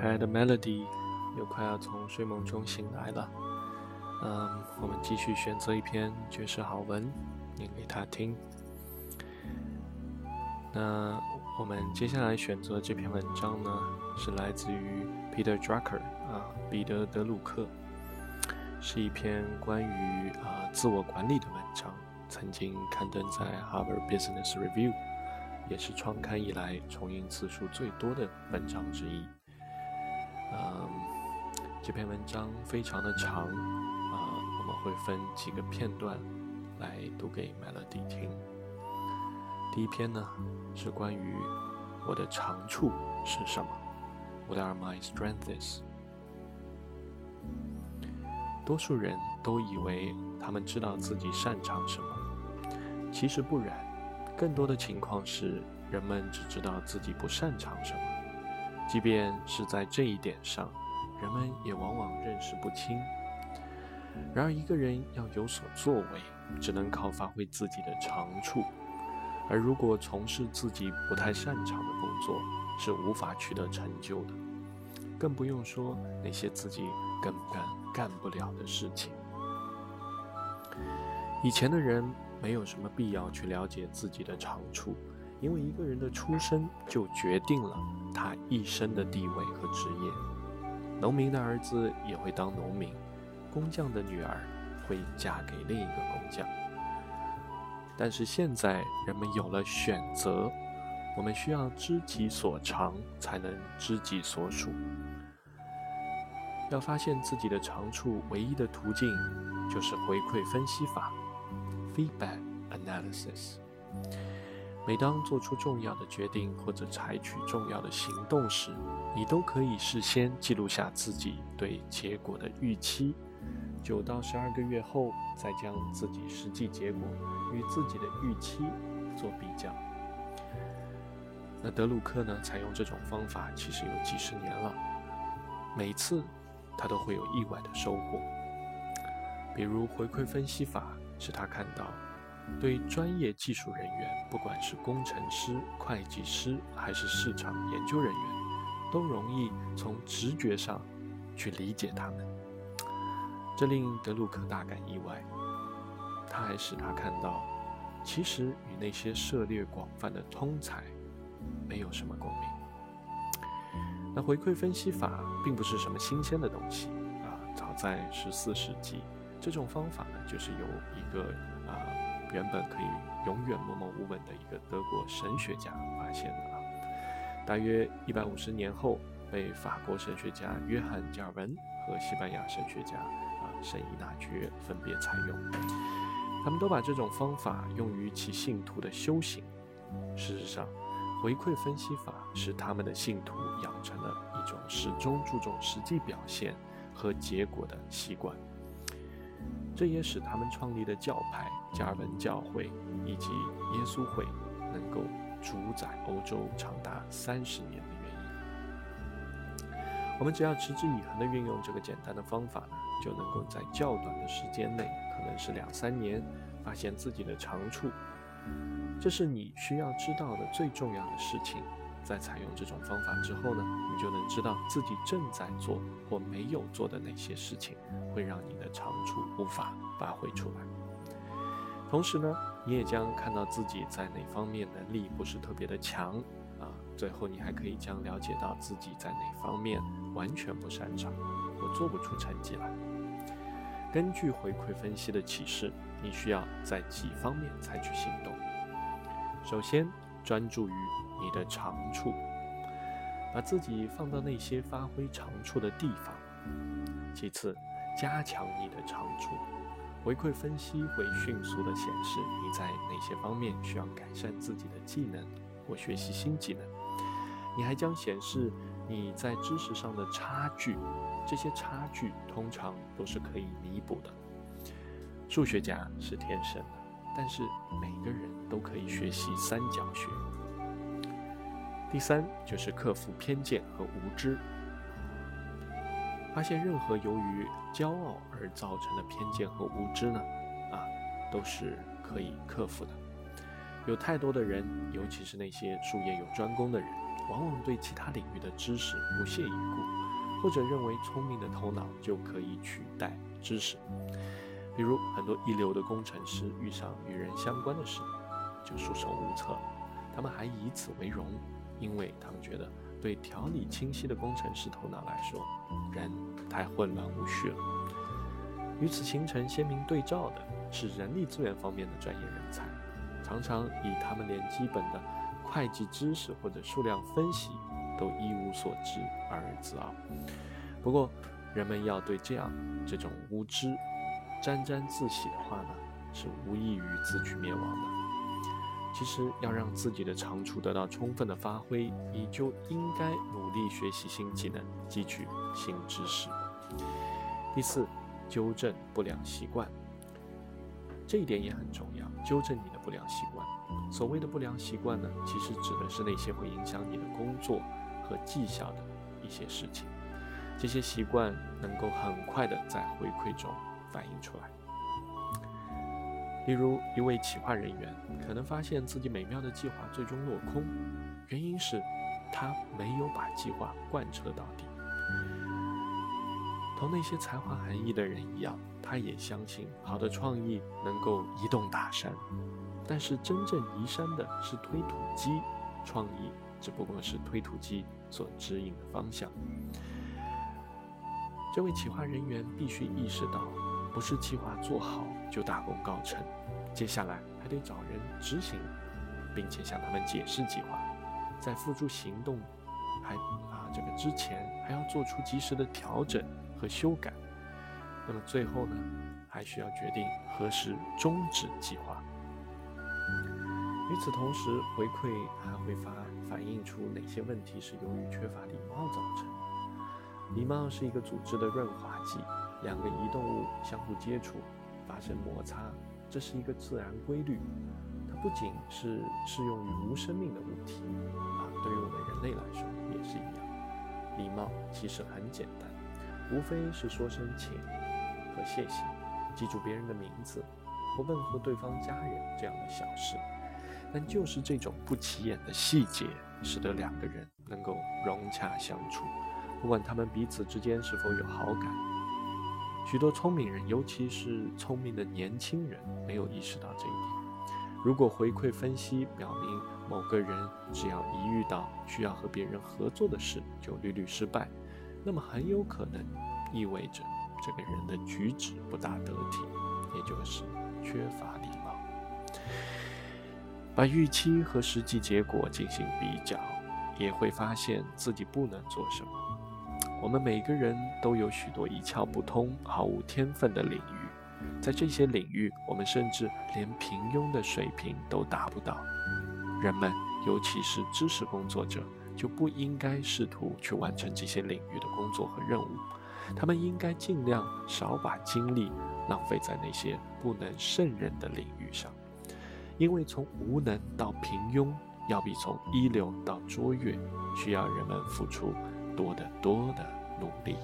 可爱的 Melody 又快要从睡梦中醒来了。嗯，我们继续选择一篇绝世好文，念给他听。那我们接下来选择这篇文章呢，是来自于 Peter Drucker 啊，彼得·德鲁克，是一篇关于啊自我管理的文章，曾经刊登在 Harvard Business Review。也是创刊以来重印次数最多的文章之一。嗯，这篇文章非常的长，啊，我们会分几个片段来读给 Melody 听。第一篇呢是关于我的长处是什么，What are my strengths？多数人都以为他们知道自己擅长什么，其实不然。更多的情况是，人们只知道自己不擅长什么，即便是在这一点上，人们也往往认识不清。然而，一个人要有所作为，只能靠发挥自己的长处，而如果从事自己不太擅长的工作，是无法取得成就的，更不用说那些自己根本干不了的事情。以前的人。没有什么必要去了解自己的长处，因为一个人的出生就决定了他一生的地位和职业。农民的儿子也会当农民，工匠的女儿会嫁给另一个工匠。但是现在人们有了选择，我们需要知己所长，才能知己所属。要发现自己的长处，唯一的途径就是回馈分析法。Feedback analysis。每当做出重要的决定或者采取重要的行动时，你都可以事先记录下自己对结果的预期。九到十二个月后，再将自己实际结果与自己的预期做比较。那德鲁克呢？采用这种方法其实有几十年了，每次他都会有意外的收获，比如回馈分析法。使他看到，对专业技术人员，不管是工程师、会计师还是市场研究人员，都容易从直觉上去理解他们。这令德鲁克大感意外。他还使他看到，其实与那些涉猎广泛的通才没有什么共鸣。那回馈分析法并不是什么新鲜的东西啊，早在十四世纪。这种方法呢，就是由一个原本可以永远默默无闻的一个德国神学家发现的啊。大约一百五十年后，被法国神学家约翰加尔文和西班牙神学家啊圣依纳爵分别采用。他们都把这种方法用于其信徒的修行。事实上，回馈分析法使他们的信徒养成了一种始终注重实际表现和结果的习惯。这也使他们创立的教派加尔文教会以及耶稣会能够主宰欧洲长达三十年的原因。我们只要持之以恒地运用这个简单的方法，就能够在较短的时间内，可能是两三年，发现自己的长处。这是你需要知道的最重要的事情。在采用这种方法之后呢，你就能知道自己正在做或没有做的哪些事情会让你的长处无法发挥出来。同时呢，你也将看到自己在哪方面能力不是特别的强啊。最后，你还可以将了解到自己在哪方面完全不擅长，或做不出成绩来。根据回馈分析的启示，你需要在几方面采取行动。首先，专注于。你的长处，把自己放到那些发挥长处的地方。其次，加强你的长处，回馈分析会迅速的显示你在哪些方面需要改善自己的技能或学习新技能。你还将显示你在知识上的差距，这些差距通常都是可以弥补的。数学家是天生的，但是每个人都可以学习三角学。第三就是克服偏见和无知，发现任何由于骄傲而造成的偏见和无知呢，啊，都是可以克服的。有太多的人，尤其是那些术业有专攻的人，往往对其他领域的知识不屑一顾，或者认为聪明的头脑就可以取代知识。比如，很多一流的工程师遇上与人相关的事，就束手无策。他们还以此为荣，因为他们觉得，对条理清晰的工程师头脑来说，人太混乱无序了。与此形成鲜明对照的是人力资源方面的专业人才，常常以他们连基本的会计知识或者数量分析都一无所知而自傲。不过，人们要对这样这种无知沾沾自喜的话呢，是无异于自取灭亡的。其实，要让自己的长处得到充分的发挥，你就应该努力学习新技能，汲取新知识。第四，纠正不良习惯，这一点也很重要。纠正你的不良习惯。所谓的不良习惯呢，其实指的是那些会影响你的工作和绩效的一些事情。这些习惯能够很快的在回馈中反映出来。例如，一位企划人员可能发现自己美妙的计划最终落空，原因是他没有把计划贯彻到底。同那些才华横溢的人一样，他也相信好的创意能够移动大山。但是，真正移山的是推土机，创意只不过是推土机所指引的方向。这位企划人员必须意识到，不是计划做好就大功告成，接下来还得找人执行，并且向他们解释计划，在付诸行动还啊这个之前，还要做出及时的调整和修改。那么最后呢，还需要决定何时终止计划。与此同时，回馈还会反反映出哪些问题是由于缺乏礼貌造成的？礼貌是一个组织的润滑剂，两个移动物相互接触，发生摩擦，这是一个自然规律。它不仅是适用于无生命的物体，啊，对于我们人类来说也是一样。礼貌其实很简单，无非是说声请和谢谢，记住别人的名字，或问候对方家人这样的小事。但就是这种不起眼的细节，使得两个人能够融洽相处，不管他们彼此之间是否有好感。许多聪明人，尤其是聪明的年轻人，没有意识到这一点。如果回馈分析表明某个人只要一遇到需要和别人合作的事就屡屡失败，那么很有可能意味着这个人的举止不大得体，也就是缺乏礼貌。把预期和实际结果进行比较，也会发现自己不能做什么。我们每个人都有许多一窍不通、毫无天分的领域，在这些领域，我们甚至连平庸的水平都达不到。人们，尤其是知识工作者，就不应该试图去完成这些领域的工作和任务。他们应该尽量少把精力浪费在那些不能胜任的领域上。因为从无能到平庸，要比从一流到卓越，需要人们付出多得多的努力。